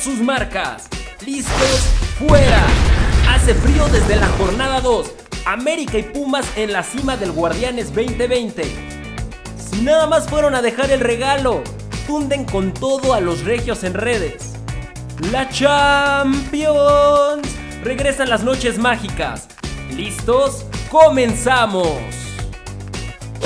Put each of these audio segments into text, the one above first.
sus marcas. Listos, fuera. Hace frío desde la jornada 2. América y Pumas en la cima del Guardianes 2020. Si nada más fueron a dejar el regalo, tunden con todo a los regios en redes. La Champions. Regresan las noches mágicas. ¿Listos? ¡Comenzamos!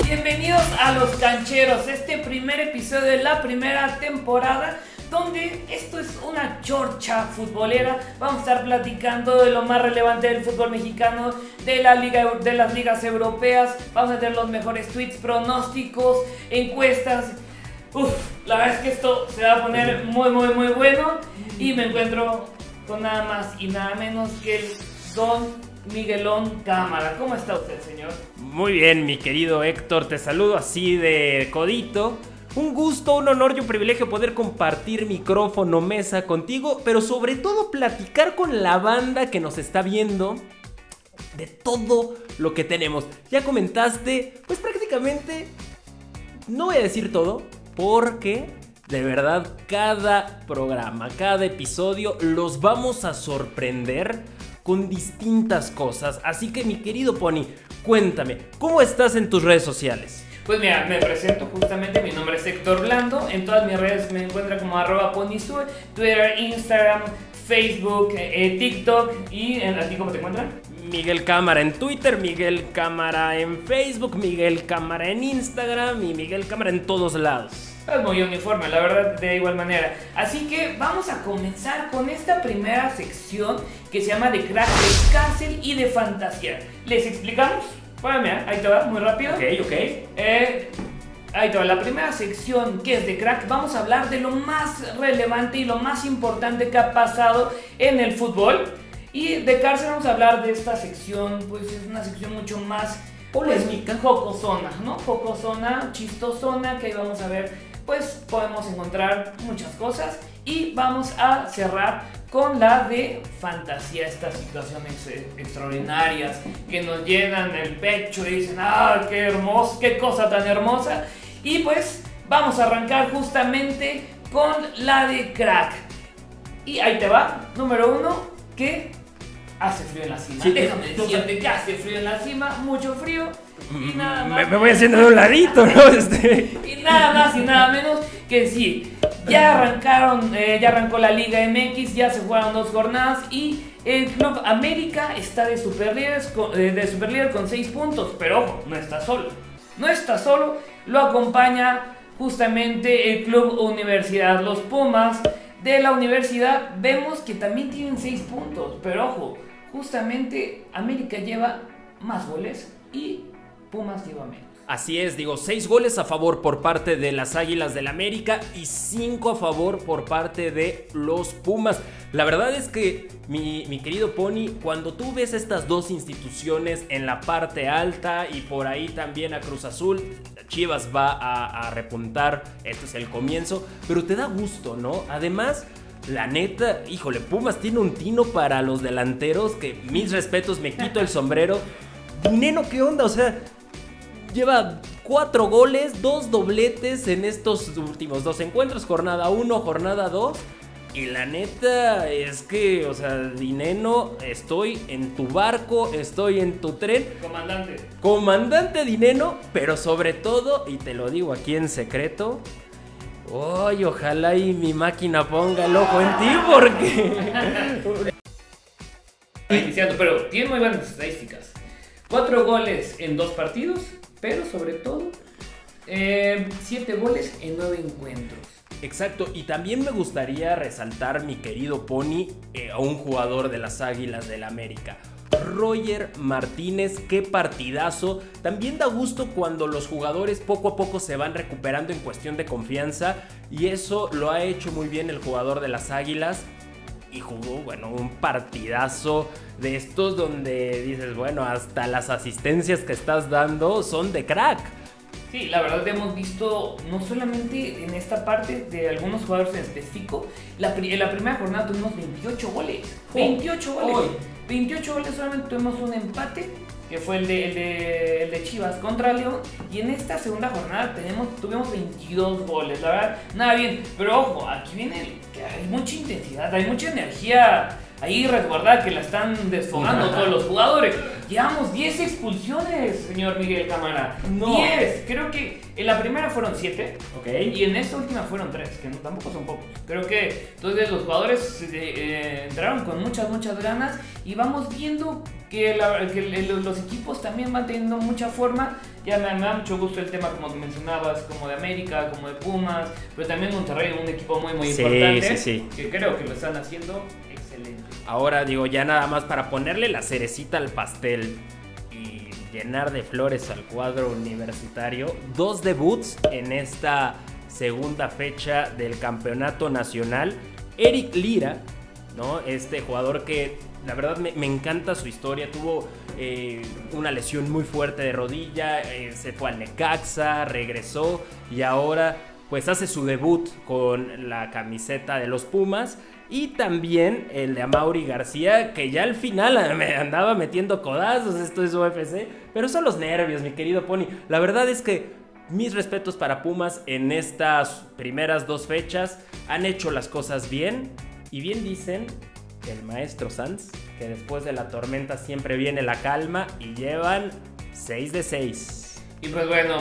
Bienvenidos a Los Cancheros, este primer episodio de la primera temporada donde esto es una chorcha futbolera. Vamos a estar platicando de lo más relevante del fútbol mexicano, de, la liga, de las ligas europeas. Vamos a tener los mejores tweets, pronósticos, encuestas. Uf, la verdad es que esto se va a poner muy, muy, muy bueno. Y me encuentro con nada más y nada menos que el Don Miguelón Cámara. ¿Cómo está usted, señor? Muy bien, mi querido Héctor, te saludo así de codito. Un gusto, un honor y un privilegio poder compartir micrófono, mesa contigo, pero sobre todo platicar con la banda que nos está viendo de todo lo que tenemos. Ya comentaste, pues prácticamente, no voy a decir todo, porque de verdad cada programa, cada episodio los vamos a sorprender con distintas cosas. Así que mi querido Pony, cuéntame, ¿cómo estás en tus redes sociales? Pues mira, me presento justamente, mi nombre es Héctor Blando, en todas mis redes me encuentran como arroba ponysue, Twitter, Instagram, Facebook, eh, TikTok y en ti cómo te encuentran? Miguel Cámara en Twitter, Miguel Cámara en Facebook, Miguel Cámara en Instagram y Miguel Cámara en todos lados. Es muy uniforme, la verdad, de igual manera. Así que vamos a comenzar con esta primera sección que se llama de crack de cárcel y de fantasía. ¿Les explicamos? Bueno, mira, ahí te va, muy rápido. Ok, ok. Eh, ahí te va, la primera sección que es de crack, vamos a hablar de lo más relevante y lo más importante que ha pasado en el fútbol. Y de cárcel vamos a hablar de esta sección, pues es una sección mucho más polémica, jocosona, ¿no? Jocosona, chistosona, que ahí vamos a ver pues podemos encontrar muchas cosas y vamos a cerrar con la de fantasía, estas situaciones eh, extraordinarias que nos llenan el pecho y dicen, ah, qué hermoso, qué cosa tan hermosa. Y pues vamos a arrancar justamente con la de crack. Y ahí te va, número uno, que hace frío en la cima. Déjame decirte que hace frío en la cima, mucho frío y nada más. Me, voy haciendo de un ladito, ¿no? Este... Y nada más y nada menos que sí. Ya arrancaron, eh, ya arrancó la Liga MX, ya se jugaron dos jornadas y el Club América está de superlíder eh, de super con 6 puntos. Pero ojo, no está solo. No está solo, lo acompaña justamente el Club Universidad. Los Pumas de la universidad vemos que también tienen 6 puntos. Pero ojo, justamente América lleva más goles y Pumas lleva menos. Así es, digo, 6 goles a favor por parte de las Águilas del América y 5 a favor por parte de los Pumas. La verdad es que, mi, querido Pony, cuando tú ves estas dos instituciones en la parte alta y por ahí también a Cruz Azul, Chivas va a, a repuntar, este es el comienzo, pero te da gusto, ¿no? Además... La neta, híjole, Pumas tiene un tino para los delanteros que mis respetos, me quito el sombrero. Neno, ¿qué onda? O sea, lleva cuatro goles, dos dobletes en estos últimos dos encuentros, jornada 1, jornada 2. Y la neta es que, o sea, Dineno, estoy en tu barco, estoy en tu tren. Comandante. Comandante Dineno, pero sobre todo, y te lo digo aquí en secreto, ¡ay, ojalá y mi máquina ponga el ojo en ti porque... Iniciando, pero tiene muy buenas estadísticas. Cuatro goles en dos partidos, pero sobre todo, eh, siete goles en nueve encuentros. Exacto, y también me gustaría resaltar, mi querido Pony, eh, a un jugador de las Águilas del América. Roger Martínez, qué partidazo. También da gusto cuando los jugadores poco a poco se van recuperando en cuestión de confianza y eso lo ha hecho muy bien el jugador de las Águilas y jugó, bueno, un partidazo de estos donde dices, bueno, hasta las asistencias que estás dando son de crack. Sí, la verdad hemos visto, no solamente en esta parte de algunos jugadores en específico, la, en la primera jornada tuvimos 28 goles. 28 goles. 28 goles solamente tuvimos un empate que fue el de, el de, el de Chivas contra León. Y en esta segunda jornada tenemos, tuvimos 22 goles, la verdad, nada bien. Pero ojo, aquí viene que hay mucha intensidad, hay mucha energía ahí resguardada que la están desfogando todos los jugadores. Llevamos 10 expulsiones, señor Miguel Cámara. No. 10. Creo que en la primera fueron 7. Ok. Y en esta última fueron 3, que no, tampoco son pocos. Creo que entonces los jugadores eh, eh, entraron con muchas, muchas ganas. Y vamos viendo que, la- que los equipos también van teniendo mucha forma. Ya me, me da mucho gusto el tema, como mencionabas, como de América, como de Pumas. Pero también Monterrey, un equipo muy, muy Sí, importante. sí, sí. Que creo que lo están haciendo excelente. Ahora digo, ya nada más para ponerle la cerecita al pastel y llenar de flores al cuadro universitario, dos debuts en esta segunda fecha del campeonato nacional. Eric Lira, ¿no? Este jugador que la verdad me, me encanta su historia, tuvo eh, una lesión muy fuerte de rodilla, eh, se fue al Necaxa, regresó y ahora pues hace su debut con la camiseta de los Pumas. Y también el de Amaury García, que ya al final me andaba metiendo codazos, esto es UFC, pero son los nervios, mi querido Pony. La verdad es que mis respetos para Pumas en estas primeras dos fechas, han hecho las cosas bien, y bien dicen el maestro Sanz, que después de la tormenta siempre viene la calma, y llevan 6 de 6. Y pues bueno,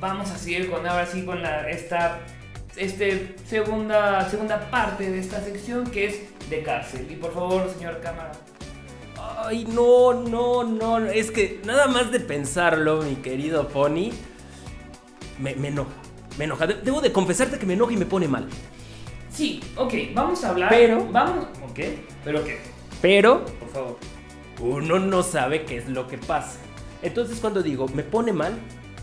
vamos a seguir con ahora sí con la, esta este, segunda, segunda parte de esta sección que es de cárcel. Y por favor, señor Cámara. Ay, no, no, no. Es que nada más de pensarlo, mi querido Pony, me, me enoja. Me enoja. De- Debo de confesarte que me enoja y me pone mal. Sí, ok, vamos a hablar. Pero- Vamos. Ok, pero qué, Pero por favor. uno no sabe qué es lo que pasa. Entonces cuando digo me pone mal,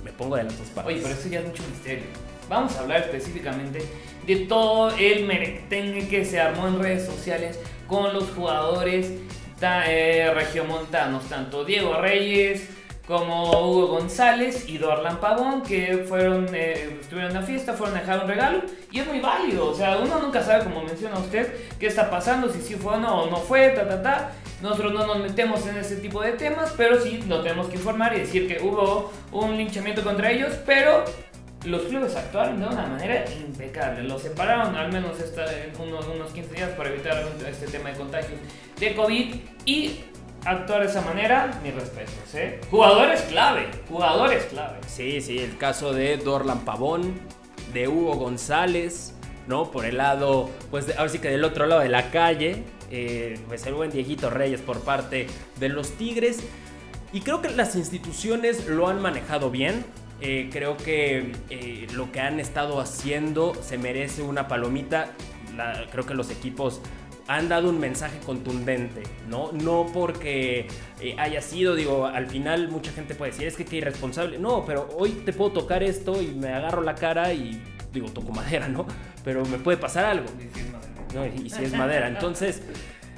me pongo de las dos partes. Oye, pero eso ya es mucho misterio. Vamos a hablar específicamente de todo el meretengue que se armó en redes sociales con los jugadores ta- eh, regiomontanos, tanto Diego Reyes como Hugo González y Dorlan Pavón, que fueron, eh, estuvieron en la fiesta, fueron a dejar un regalo, y es muy válido, o sea, uno nunca sabe, como menciona usted, qué está pasando, si sí fue o no, o no fue, ta, ta, ta. Nosotros no nos metemos en ese tipo de temas, pero sí nos tenemos que informar y decir que hubo un linchamiento contra ellos, pero los clubes actuaron de una manera impecable. Los separaron al menos esta, unos, unos 15 días para evitar este tema de contagios de COVID y actuar de esa manera, mis respetos. ¿eh? Jugadores clave, jugadores clave. Sí, sí, el caso de Dorlan Pavón, de Hugo González, ¿no? Por el lado, pues ahora sí que del otro lado de la calle, eh, pues el buen Dieguito Reyes por parte de los Tigres. Y creo que las instituciones lo han manejado bien. Eh, creo que eh, lo que han estado haciendo se merece una palomita. Creo que los equipos han dado un mensaje contundente, ¿no? No porque eh, haya sido, digo, al final mucha gente puede decir, es que qué irresponsable. No, pero hoy te puedo tocar esto y me agarro la cara y, digo, toco madera, ¿no? Pero me puede pasar algo. ¿no? Y, y si es madera. Entonces,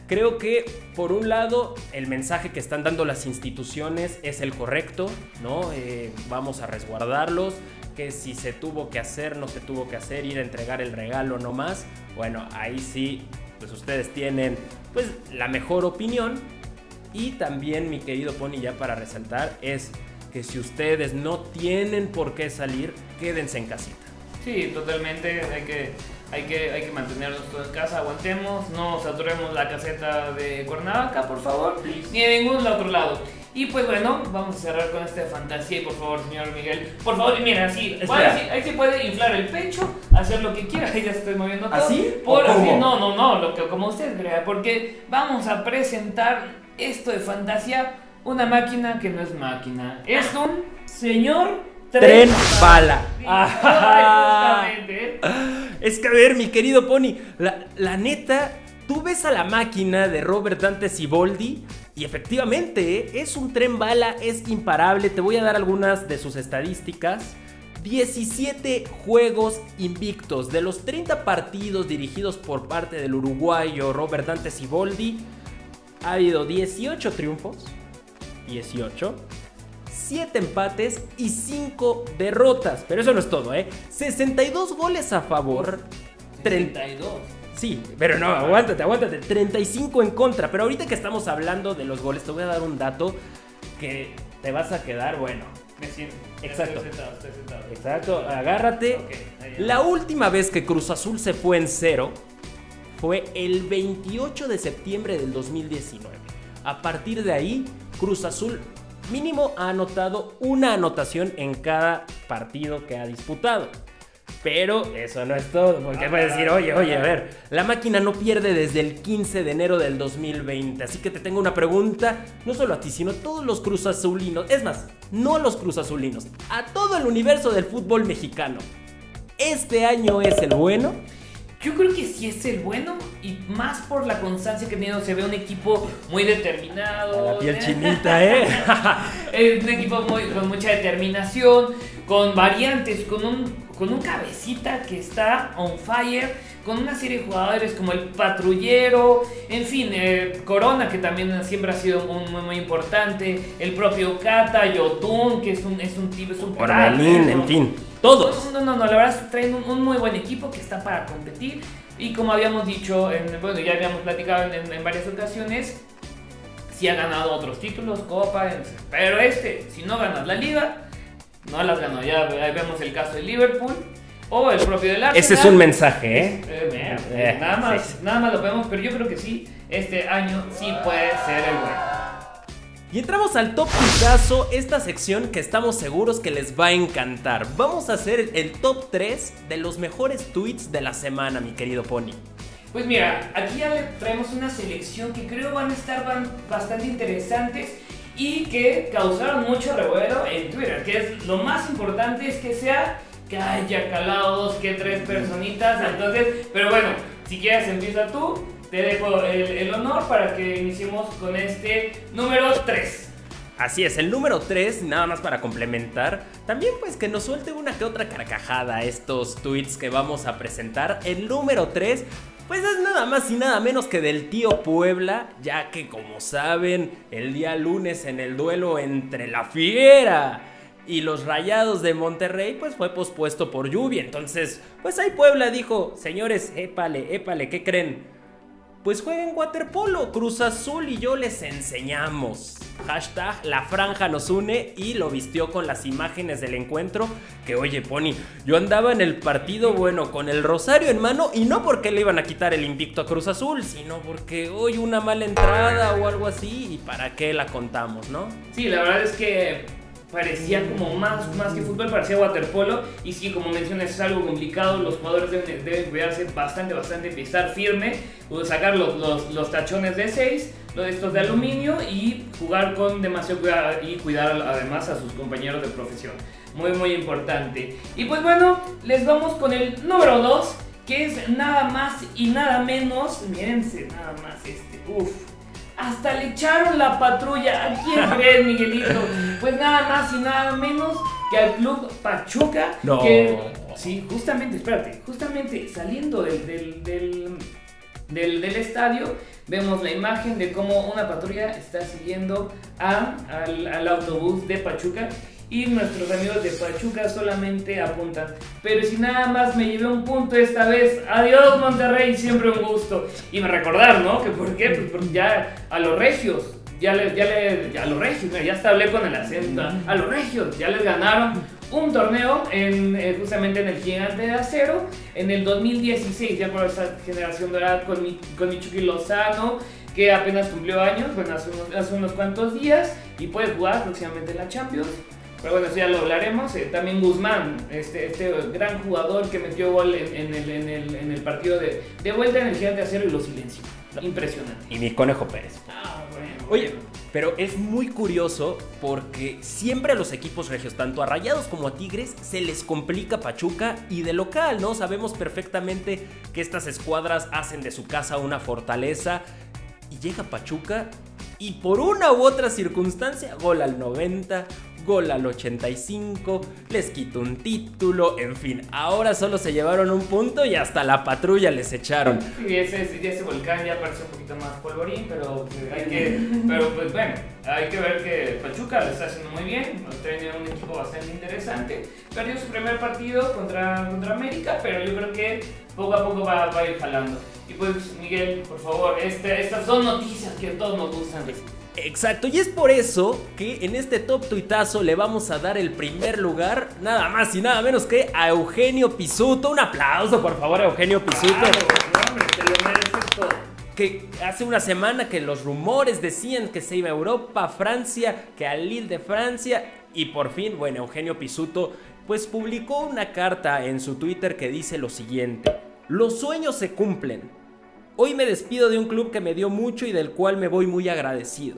creo que por un lado el mensaje que están dando las instituciones es el correcto, ¿no? Eh, vamos a resguardarlos, que si se tuvo que hacer, no se tuvo que hacer, ir a entregar el regalo nomás. Bueno, ahí sí, pues ustedes tienen pues la mejor opinión. Y también, mi querido Pony, ya para resaltar, es que si ustedes no tienen por qué salir, quédense en casita. Sí, totalmente. Hay que, hay que, hay que mantenernos todos en casa, aguantemos, no saturemos la caseta de Cuernavaca, por favor, ni de ningún otro lado. Y pues bueno, vamos a cerrar con esta fantasía y por favor, señor Miguel, por favor, mira, así, ahí sí puede inflar el pecho, hacer lo que quiera, ahí ya estoy moviendo todo. ¿Así? Por ¿O así, no, no, no, lo que como usted crea, porque vamos a presentar esto de fantasía, una máquina que no es máquina, es un señor Tren bala. Justamente. Es que a ver, mi querido Pony, la, la neta, tú ves a la máquina de Robert Dante Siboldi y efectivamente es un tren bala, es imparable. Te voy a dar algunas de sus estadísticas. 17 juegos invictos. De los 30 partidos dirigidos por parte del uruguayo Robert Dante Siboldi, ha habido 18 triunfos. 18. 7 empates y 5 derrotas. Pero eso no es todo, ¿eh? 62 goles a favor. 30. 32. Sí, pero no, aguántate, aguántate. 35 en contra. Pero ahorita que estamos hablando de los goles, te voy a dar un dato que te vas a quedar, bueno. Me siento. Exacto. Estoy sentado, estoy sentado. Exacto, agárrate. La última vez que Cruz Azul se fue en cero fue el 28 de septiembre del 2019. A partir de ahí, Cruz Azul mínimo ha anotado una anotación en cada partido que ha disputado. Pero eso no es todo, porque Ah, puedes decir, oye, oye, a ver, la máquina no pierde desde el 15 de enero del 2020, así que te tengo una pregunta, no solo a ti, sino a todos los Cruz Azulinos, es más, no a los Cruz Azulinos, a todo el universo del fútbol mexicano. ¿Este año es el bueno? Yo creo que sí es el bueno y más por la constancia que tiene. Se ve un equipo muy determinado. La piel chinita, ¿eh? Es un equipo muy- con mucha determinación, con variantes, con un, con un cabecita que está on fire, con una serie de jugadores como el patrullero, en fin, eh, Corona que también siempre ha sido un- muy, muy importante, el propio Cata, Yotun que es un, es un tipo, es un crack, ¿eh? en fin, todos. No, no, no, la verdad traen un, un muy buen equipo que está para competir. Y como habíamos dicho, en- bueno, ya habíamos platicado en, en- varias ocasiones, sí ha ganado otros títulos, Copa, pero este, si no ganas la liga, no las ganó. Ya ahí vemos el caso de Liverpool o el propio del Arsenal. Ese es un mensaje, ¿eh? Eh, mira, Eh, nada, más, sí. nada más lo vemos, pero yo creo que sí, este año sí puede ser el bueno. Y entramos al top Picasso, esta sección que estamos seguros que les va a encantar. Vamos a hacer el top 3 de los mejores tweets de la semana, mi querido Pony. Pues mira, aquí ya le traemos una selección que creo van a estar bastante interesantes y que causaron mucho revuelo en Twitter. Que es lo más importante es que sea que haya calado dos que tres personitas. Entonces, pero bueno, si quieres empieza tú. Te dejo el, el honor para que iniciemos con este número 3. Así es, el número 3, nada más para complementar, también pues que nos suelte una que otra carcajada estos tweets que vamos a presentar. El número 3, pues es nada más y nada menos que del tío Puebla, ya que como saben, el día lunes en el duelo entre la Fiera y los Rayados de Monterrey, pues fue pospuesto por lluvia. Entonces, pues ahí Puebla dijo, señores, épale, épale, ¿qué creen? Pues jueguen waterpolo, Cruz Azul y yo les enseñamos. Hashtag la franja nos une y lo vistió con las imágenes del encuentro. Que oye, Pony, yo andaba en el partido, bueno, con el rosario en mano y no porque le iban a quitar el invicto a Cruz Azul, sino porque hoy una mala entrada o algo así y para qué la contamos, ¿no? Sí, la verdad es que parecía como más, más que fútbol, parecía waterpolo. Y sí, como mencionas, es algo complicado. Los jugadores deben, deben cuidarse bastante, bastante, pisar firme, sacar los, los, los tachones de 6, los de estos de aluminio y jugar con demasiado cuidado y cuidar además a sus compañeros de profesión. Muy, muy importante. Y pues bueno, les vamos con el número 2, que es nada más y nada menos. Mírense, nada más este. Uff. Hasta le echaron la patrulla. ¿A quién crees, Miguelito? Pues nada más y nada menos que al club Pachuca. No. Que, sí, justamente, espérate, justamente saliendo del, del, del, del- del estadio, vemos la imagen de cómo una patrulla está siguiendo a- al, al autobús de Pachuca. Y nuestros amigos de Pachuca solamente apuntan. Pero si nada más me llevé un punto esta vez. Adiós Monterrey, siempre un gusto. Y me recordar, ¿no? Que por qué, pues porque ya a los regios, ya les, ya le, ya a los regios, ya con el acento. A los regios, ya les ganaron un torneo eh, justamente en el Gigante de Acero en el 2016, ya por esa generación dorada con, mi, con Michuki Lozano, que apenas cumplió años, bueno, hace unos, hace unos cuantos días, y puede jugar próximamente en la Champions. Pero bueno, eso ya lo hablaremos. Eh, también Guzmán, este, este gran jugador que metió gol en, en el, en, el, en el partido de, de vuelta en el Gigante de Acero y lo silenció. Impresionante. Y mi conejo Pérez. Ah, bueno, Oye, pero es muy curioso porque siempre a los equipos regios, tanto a Rayados como a Tigres, se les complica Pachuca y de local, ¿no? Sabemos perfectamente que estas escuadras hacen de su casa una fortaleza y llega Pachuca y por una u otra circunstancia, gol al 90, gol al 85, les quito un título, en fin, ahora solo se llevaron un punto y hasta la patrulla les echaron. Sí, ese, ese, volcán ya parece un poquito más polvorín, pero hay que, pero pues bueno, hay que ver que Pachuca lo está haciendo muy bien, tiene un equipo bastante interesante, perdió su primer partido contra, contra América, pero yo creo que poco a poco va, va a ir jalando. Y pues, Miguel, por favor, este, estas dos noticias que a todos nos gustan. Exacto, y es por eso que en este top tuitazo le vamos a dar el primer lugar, nada más y nada menos que a Eugenio Pisuto. Un aplauso, por favor, a Eugenio Pisuto. Claro, hombre, te lo mereces todo. Que hace una semana que los rumores decían que se iba a Europa, Francia, que al Lille de Francia, y por fin, bueno, Eugenio Pisuto pues publicó una carta en su Twitter que dice lo siguiente: Los sueños se cumplen. Hoy me despido de un club que me dio mucho y del cual me voy muy agradecido.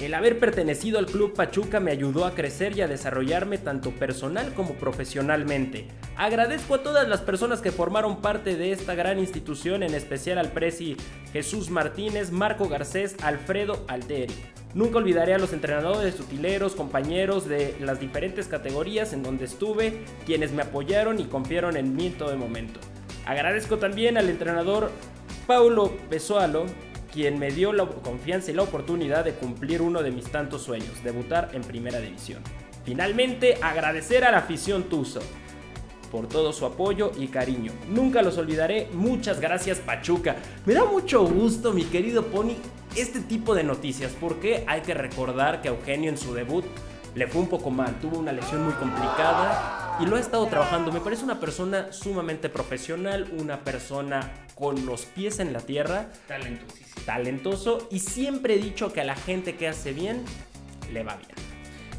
El haber pertenecido al Club Pachuca me ayudó a crecer y a desarrollarme tanto personal como profesionalmente. Agradezco a todas las personas que formaron parte de esta gran institución, en especial al presi Jesús Martínez, Marco Garcés, Alfredo Alteri. Nunca olvidaré a los entrenadores, utileros, compañeros de las diferentes categorías en donde estuve, quienes me apoyaron y confiaron en mí en todo momento. Agradezco también al entrenador Paulo Pesualo, quien me dio la confianza y la oportunidad de cumplir uno de mis tantos sueños, debutar en primera división. Finalmente, agradecer a la afición Tuzo por todo su apoyo y cariño. Nunca los olvidaré. Muchas gracias Pachuca. Me da mucho gusto, mi querido Pony, este tipo de noticias, porque hay que recordar que Eugenio en su debut le fue un poco mal, tuvo una lesión muy complicada y lo ha estado trabajando. Me parece una persona sumamente profesional, una persona con los pies en la tierra, Talentosísimo. talentoso y siempre he dicho que a la gente que hace bien le va bien.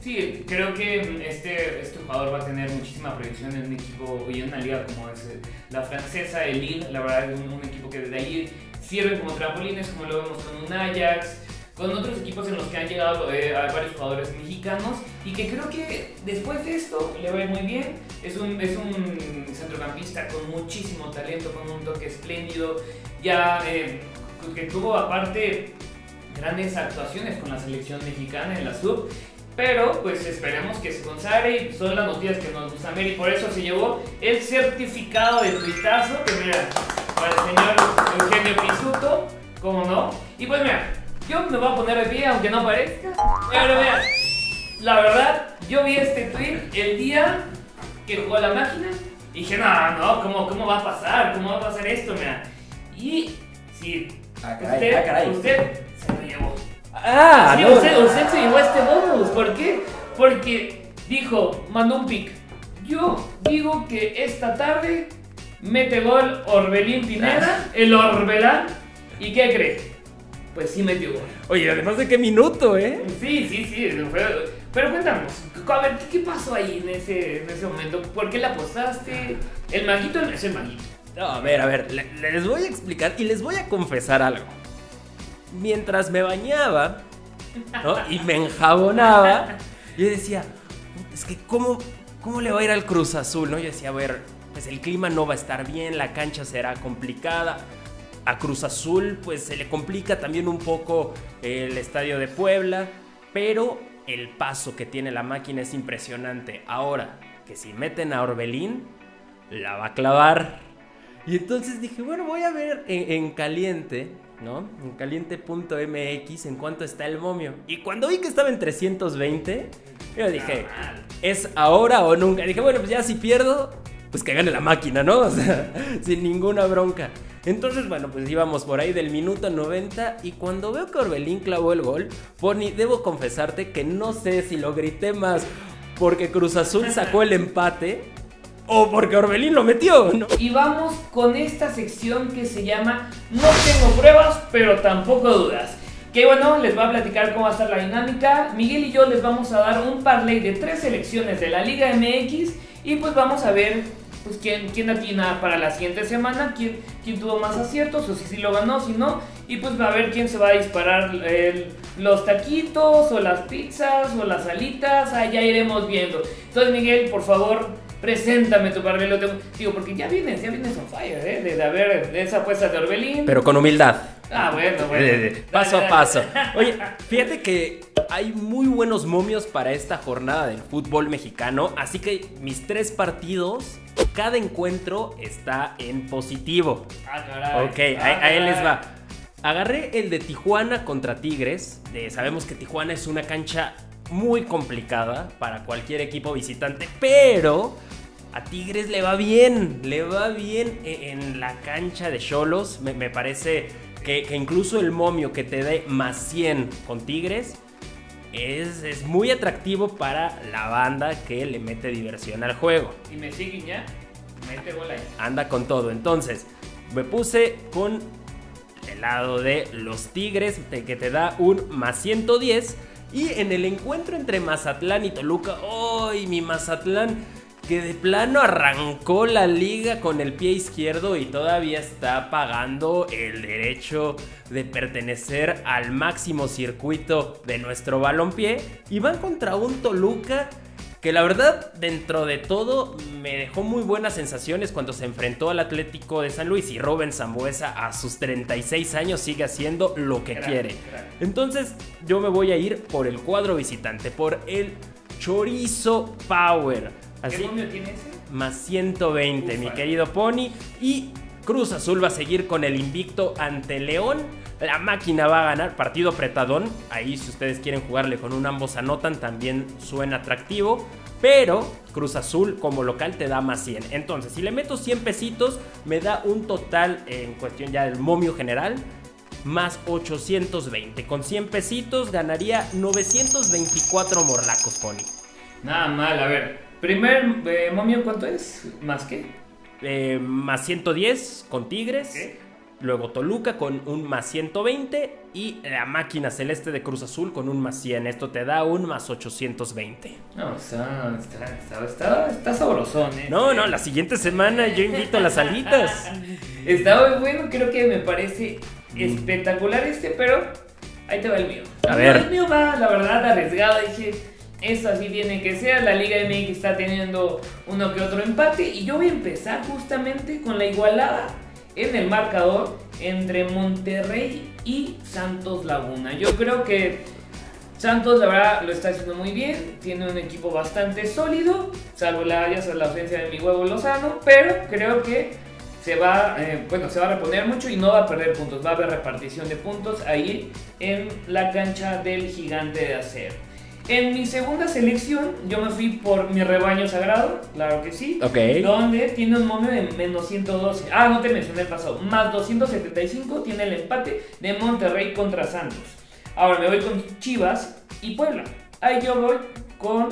Sí, creo que este, este jugador va a tener muchísima proyección en un equipo y en una liga como es eh, la francesa, el Lille, la verdad es un, un equipo que desde ahí sirve como trampolines, como lo vemos con un Ajax, con otros equipos en los que han llegado eh, a varios jugadores mexicanos y que creo que después de esto le va a ir muy bien. Es un, es un centrocampista con muchísimo talento, con un toque espléndido, ya eh, que tuvo aparte grandes actuaciones con la selección mexicana en la sub. Pero pues esperemos que se consagre y son las noticias que nos gustan ver y por eso se llevó el certificado de tuitazo que mira, para el señor Eugenio Pisuto, como no. Y pues mira, yo me voy a poner de pie aunque no parezca, pero mira, la verdad, yo vi este tweet el día que jugó la máquina y dije, no, no, ¿cómo, cómo va a pasar? ¿Cómo va a pasar esto? Mira. Y sí, Ah, caray, usted, ah, caray. usted se lo llevó. Ah, Sí, no. usted, usted se llevó este bonus. ¿Por qué? Porque dijo, mandó un pick. Yo digo que esta tarde mete gol Orbelín Pineda, el Orbelán. ¿Y qué cree? Pues sí metió gol. Oye, además de qué minuto, ¿eh? Sí, sí, sí. fue- Pero cuéntanos, a ver, ¿qué, qué pasó ahí en ese, en ese momento? ¿Por qué le apostaste? El maguito es el maguito. No, a ver, a ver, le- les voy a explicar y les voy a confesar algo. Mientras me bañaba ¿no? y me enjabonaba, yo decía, es que ¿cómo, ¿cómo le va a ir al Cruz Azul? ¿no? Yo decía, a ver, pues el clima no va a estar bien, la cancha será complicada. A Cruz Azul pues se le complica también un poco el estadio de Puebla, pero el paso que tiene la máquina es impresionante. Ahora, que si meten a Orbelín, la va a clavar. Y entonces dije, bueno, voy a ver en, en caliente, ¿no? En caliente.mx en cuánto está el momio. Y cuando vi que estaba en 320, yo dije, ¿es ahora o nunca? Dije, bueno, pues ya si pierdo, pues que gane la máquina, ¿no? O sea, sin ninguna bronca. Entonces, bueno, pues íbamos por ahí del minuto 90 y cuando veo que Orbelín clavó el gol, Pony, debo confesarte que no sé si lo grité más porque Cruz Azul sacó el empate o porque Orbelín lo metió. Y vamos con esta sección que se llama No tengo pruebas, pero tampoco dudas. Que bueno, les voy a platicar cómo va a estar la dinámica. Miguel y yo les vamos a dar un parlay de tres selecciones de la Liga MX y pues vamos a ver pues quién, quién atina para la siguiente semana, quién, quién tuvo más aciertos o si sí lo ganó, si no. Y pues a ver quién se va a disparar el- los taquitos o las pizzas o las alitas, allá iremos viendo. Entonces Miguel, por favor, Preséntame tu parlay, lo tengo. Digo, porque ya vienes, ya vienes on fire, ¿eh? De, de haber de esa apuesta de Orbelín. Pero con humildad. Ah, bueno, bueno. Paso a paso. Oye, fíjate que hay muy buenos momios para esta jornada del fútbol mexicano, así que mis tres partidos, cada encuentro está en positivo. Ah, caray. Ok, Ah, ahí les caray. va. Agarré el de Tijuana contra Tigres. Sabemos que Tijuana es una cancha muy complicada para cualquier equipo visitante, pero a Tigres le va bien, le va bien e-, en la cancha de Cholos. Me, parece que, que, incluso el momio que te dé más 100 con Tigres es, muy atractivo para la banda que le mete diversión al juego. Y me siguen ya, mete bola ahí. Anda con todo. Entonces, me puse con el lado de los Tigres, que te da un más 110. Y en el encuentro entre Mazatlán y Toluca, ¡ay, mi Mazatlán! Que de plano arrancó la liga con el pie izquierdo y todavía está pagando el derecho de pertenecer al máximo circuito de nuestro balompié y van contra un Toluca que la verdad dentro de todo me dejó muy buenas sensaciones cuando se enfrentó al Atlético de San Luis y Robin Zambuesa a sus 36 años sigue haciendo lo que quiere. Entonces yo me voy a ir por el cuadro visitante, por el Chorizo Power. ¿Qué número tiene ese? Más 120, mi querido Pony. Y Cruz Azul va a seguir con el invicto ante León. La máquina va a ganar partido apretadón. Ahí si ustedes quieren jugarle con un ambos anotan también suena atractivo. Pero Cruz Azul como local te da más 100. Entonces si le meto 100 pesitos me da un total en cuestión ya del momio general. Más 820. Con 100 pesitos ganaría 924 morlacos, Pony. Nada mal, a ver. Primer eh, momio, ¿cuánto es? ¿Más qué? Eh, más 110 con Tigres. Luego Toluca con un más 120 y la máquina celeste de Cruz Azul con un más 100. Esto te da un más 820. No, está, está, está, está sabrosón, ¿eh? No, no, la siguiente semana yo invito a las alitas. está muy bueno, creo que me parece espectacular este, pero ahí te va el mío. A ver. El mío va, la verdad, arriesgado. Dije, eso así tiene que ser. La Liga MX está teniendo uno que otro empate. Y yo voy a empezar justamente con la igualada en el marcador entre Monterrey y Santos Laguna. Yo creo que Santos, la verdad, lo está haciendo muy bien. Tiene un equipo bastante sólido, salvo la, la ausencia de mi huevo Lozano. Pero creo que se va, eh, bueno, se va a reponer mucho y no va a perder puntos. Va a haber repartición de puntos ahí en la cancha del gigante de acero. En mi segunda selección, yo me fui por mi rebaño sagrado, claro que sí. Ok. Donde tiene un momio de menos 112. Ah, no te mencioné el pasado. Más 275 tiene el empate de Monterrey contra Santos. Ahora me voy con Chivas y Puebla. Ahí yo voy con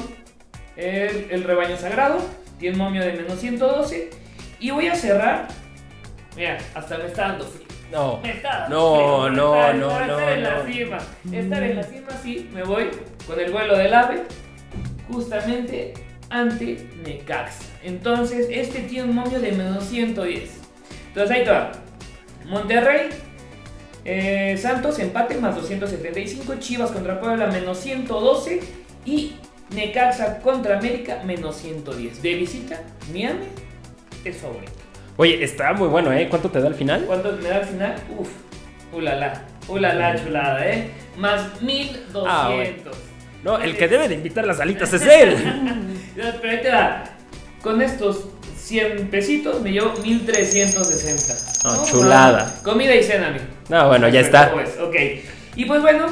el, rebaño sagrado. Tiene un momio de menos 112. Y voy a cerrar. Mira, hasta me está dando frío. No. Me está no, no, no, no, Estar en la cima. Estar en la cima, sí, me voy con el vuelo del ave justamente ante Necaxa. Entonces, este tiene un momio de menos 110. Entonces, ahí va. Monterrey, eh, Santos, empate más 275. Chivas contra Puebla, menos 112. Y Necaxa contra América, menos 110. De visita, Miami es favorito. Oye, está muy bueno, ¿eh? ¿Cuánto te da al final? ¿Cuánto me da al final? Uf, ulala, ulala chulada, ¿eh? Más 1200. Ah, no, el que debe de invitar las alitas es él. Pero ahí te da. Con estos 100 pesitos me llevo 1360. Oh, chulada. Comida y cena, amigo. No, bueno, ya está. Pues, ok. Y pues bueno,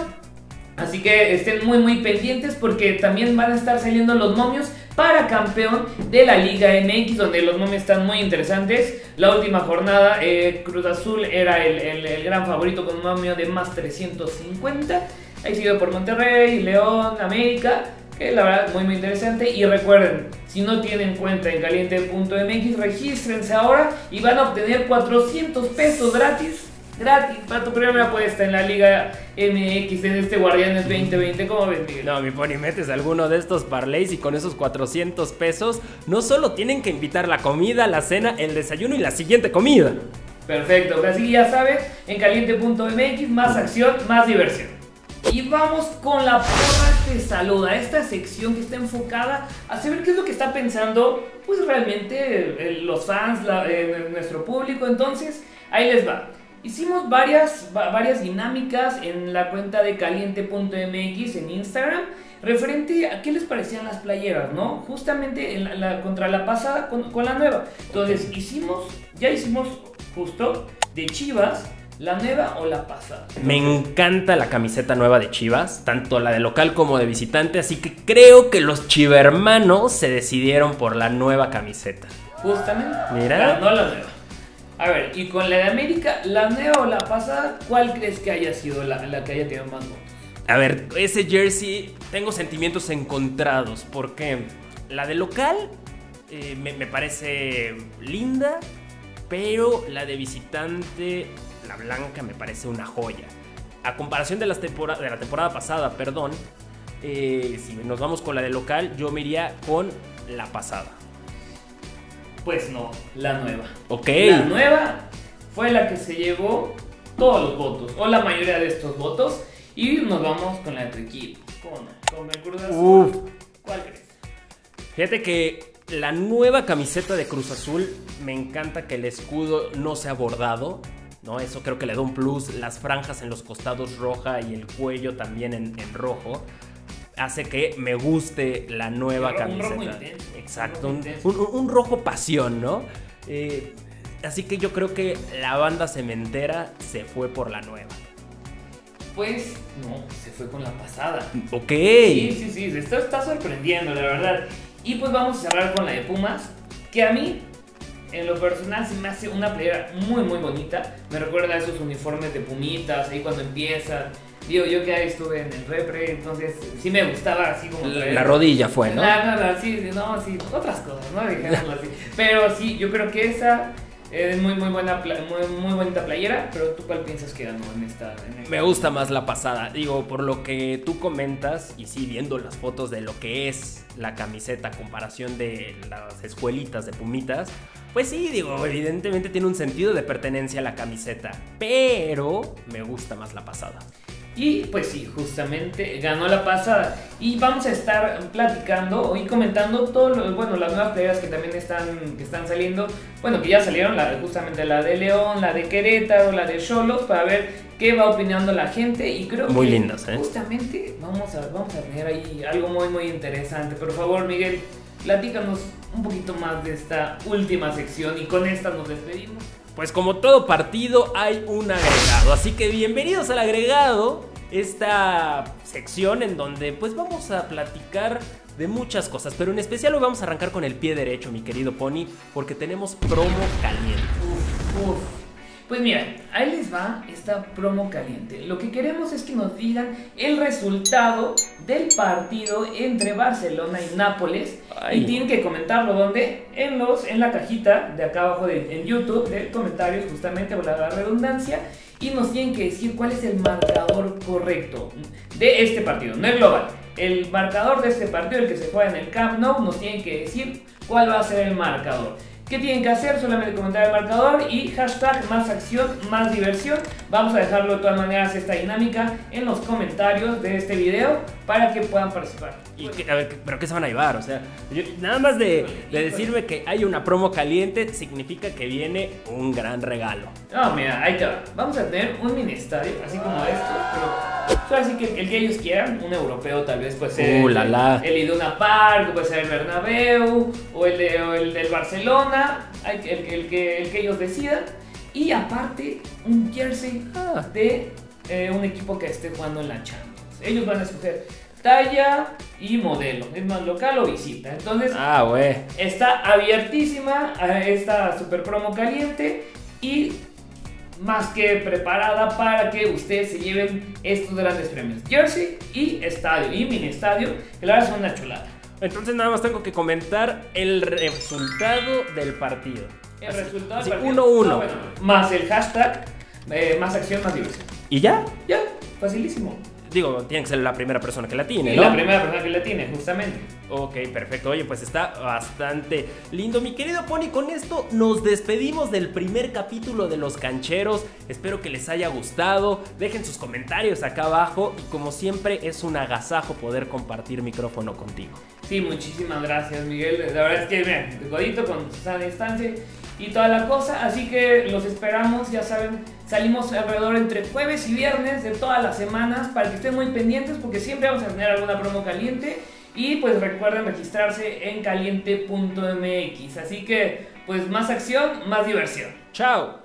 así que estén muy, muy pendientes porque también van a estar saliendo los momios para campeón de la Liga MX, donde los momios están muy interesantes. La última jornada, eh, Cruz Azul era el, el gran favorito con un momio de más 350. Ahí sido por Monterrey, León, América, que la verdad muy muy interesante. Y recuerden, si no tienen cuenta en caliente.mx, regístrense ahora y van a obtener 400 pesos gratis. Gratis para tu primera apuesta en la Liga MX en este Guardianes 2020. ¿Cómo ven, Miguel? No, mi pony, metes alguno de estos parlays y con esos 400 pesos no solo tienen que invitar la comida, la cena, el desayuno y la siguiente comida. Perfecto, así ya sabes, en caliente.mx, más acción, más diversión. Y vamos con la porra te saluda, esta sección que está enfocada a saber qué es lo que está pensando, pues realmente eh, los fans, nuestro público. Entonces, ahí les va. Hicimos varias, varias dinámicas en la cuenta de caliente.mx en Instagram referente a qué les parecían las playeras, ¿no? Justamente contra la pasada con, con la nueva. Entonces, hicimos, ya hicimos justo de Chivas ¿La nueva o la pasada? Me encanta la camiseta nueva de Chivas, tanto la de local como de visitante, así que creo que los chivermanos se decidieron por la nueva camiseta. Justamente. Mira. Ganó la nueva. A ver, y con la de América, ¿la nueva o la pasada? ¿Cuál crees que haya sido la, la que haya tenido más votos? A ver, ese jersey tengo sentimientos encontrados, porque la de local eh, me, me parece linda, pero la de visitante, la blanca, me parece una joya. A comparación de, las tempora- de la temporada pasada, perdón, eh, si nos vamos con la de local, yo me iría con la pasada. Pues no, la nueva. Ok. La nueva fue la que se llevó todos los votos, o la mayoría de estos votos, y nos vamos con la de tu equipo. Con el Cruz Azul. Uf. ¿Cuál crees? Fíjate que la nueva camiseta de Cruz Azul me encanta que el escudo no sea bordado. ¿No? Eso creo que le da un plus. Las franjas en los costados roja y el cuello también en, en rojo. Hace que me guste la nueva Un rojo camiseta. intenso, Exacto, un un, rojo un- pasión, ¿no? Eh, así que yo creo que la banda cementera se fue por la nueva. Pues no, se fue con la pasada. Ok. Sí, sí, sí, esto está sorprendiendo, la verdad. Y pues vamos a cerrar con la de Pumas, que a mí, en lo personal, se me hace una playera muy, muy bonita. Me recuerda a esos uniformes de Pumitas, ahí cuando empiezan. Digo, yo que ahí estuve en el repre, entonces sí me gustaba así como... La, la rodilla fue, ¿no? La- la- sí, no, sí, otras cosas, ¿no? Así. Pero sí, yo creo que esa es muy, muy buena, muy, muy playera, pero tú cuál piensas que en esta... Me gusta más la pasada. Digo, por lo que tú comentas, y sí, viendo las fotos de lo que es la camiseta comparación de las escuelitas de Pumitas, pues sí, digo, evidentemente tiene un sentido de pertenencia a la camiseta. Pero me gusta más la pasada. Y pues sí, justamente ganó la pasada. Y vamos a estar platicando y comentando todo lo- bueno, las nuevas playeras que también están, que están saliendo. Bueno, que ya salieron, la, justamente la de León, la de Querétaro, la de Cholos, para ver qué va opinando la gente. Y creo Muy que lindas, ¿eh? justamente vamos a, vamos a tener ahí algo muy, muy interesante. Por favor, Miguel, platícanos un poquito más de esta última sección y con esta nos despedimos. Pues como todo partido hay un agregado, así que bienvenidos al agregado, esta sección en donde pues vamos a platicar de muchas cosas, pero en especial hoy vamos a arrancar con el pie derecho, mi querido Pony, porque tenemos promo caliente. Uf, uf. Pues mira, ahí les va esta promo caliente. Lo que queremos es que nos digan el resultado del partido entre Barcelona y Nápoles. Ay. Y tienen que comentarlo donde en los en la cajita de acá abajo de, en YouTube de comentarios justamente por la redundancia y nos tienen que decir cuál es el marcador correcto de este partido, no el global. El marcador de este partido, el que se juega en el Camp Nou, nos tienen que decir cuál va a ser el marcador. ¿Qué tienen que hacer? Solamente comentar el marcador y hashtag más acción, más diversión. Vamos a dejarlo de todas maneras esta dinámica en los comentarios de este video para que puedan participar. Y a ver, ¿pero qué se van a llevar? O sea, yo- nada más de, de decirme que hay una promo caliente significa que viene un gran regalo. No, mira, ahí te va. Vamos a tener un mini estadio, así como esto, pero así que el que ellos quieran, un europeo tal vez puede ser Uh, la, la. el Iduna Park, puede ser el Bernabéu o el, de- o el del Barcelona, el, que- el que, el que ellos decidan. Y aparte, un jersey Ah. de eh, un equipo que esté jugando en la Champions. Ellos van a escoger talla y modelo, es más local o visita. Entonces, Ah. Está abiertísima a esta super promo caliente y más que preparada para que ustedes se lleven estos grandes premios. Jersey y estadio y mini estadio, que la verdad son una chulada. Entonces nada más tengo que comentar el resultado del partido. El Así- resultado del partido- 1-1. Ah, bueno, más el hashtag, eh, más acción, más diversión. ¿Y ya? Ya, facilísimo. Digo, tiene que ser la primera persona que la tiene, ¿no? la primera persona que la tiene, justamente. Ok, perfecto. Oye, pues está bastante lindo. Mi querido Pony, con esto nos despedimos del primer capítulo de Los Cancheros. Espero que les haya gustado. Dejen sus comentarios acá abajo. Y como siempre, es un agasajo poder compartir micrófono contigo. Sí, muchísimas gracias, Miguel. La verdad es que, mira, de codito con sana distancia y toda la cosa. Así que los esperamos, ya saben, salimos alrededor entre jueves y viernes de todas las semanas para que estén muy pendientes porque siempre vamos a tener alguna promo caliente. Y pues recuerden registrarse en caliente.mx. Así que, pues más acción, más diversión. ¡Chao!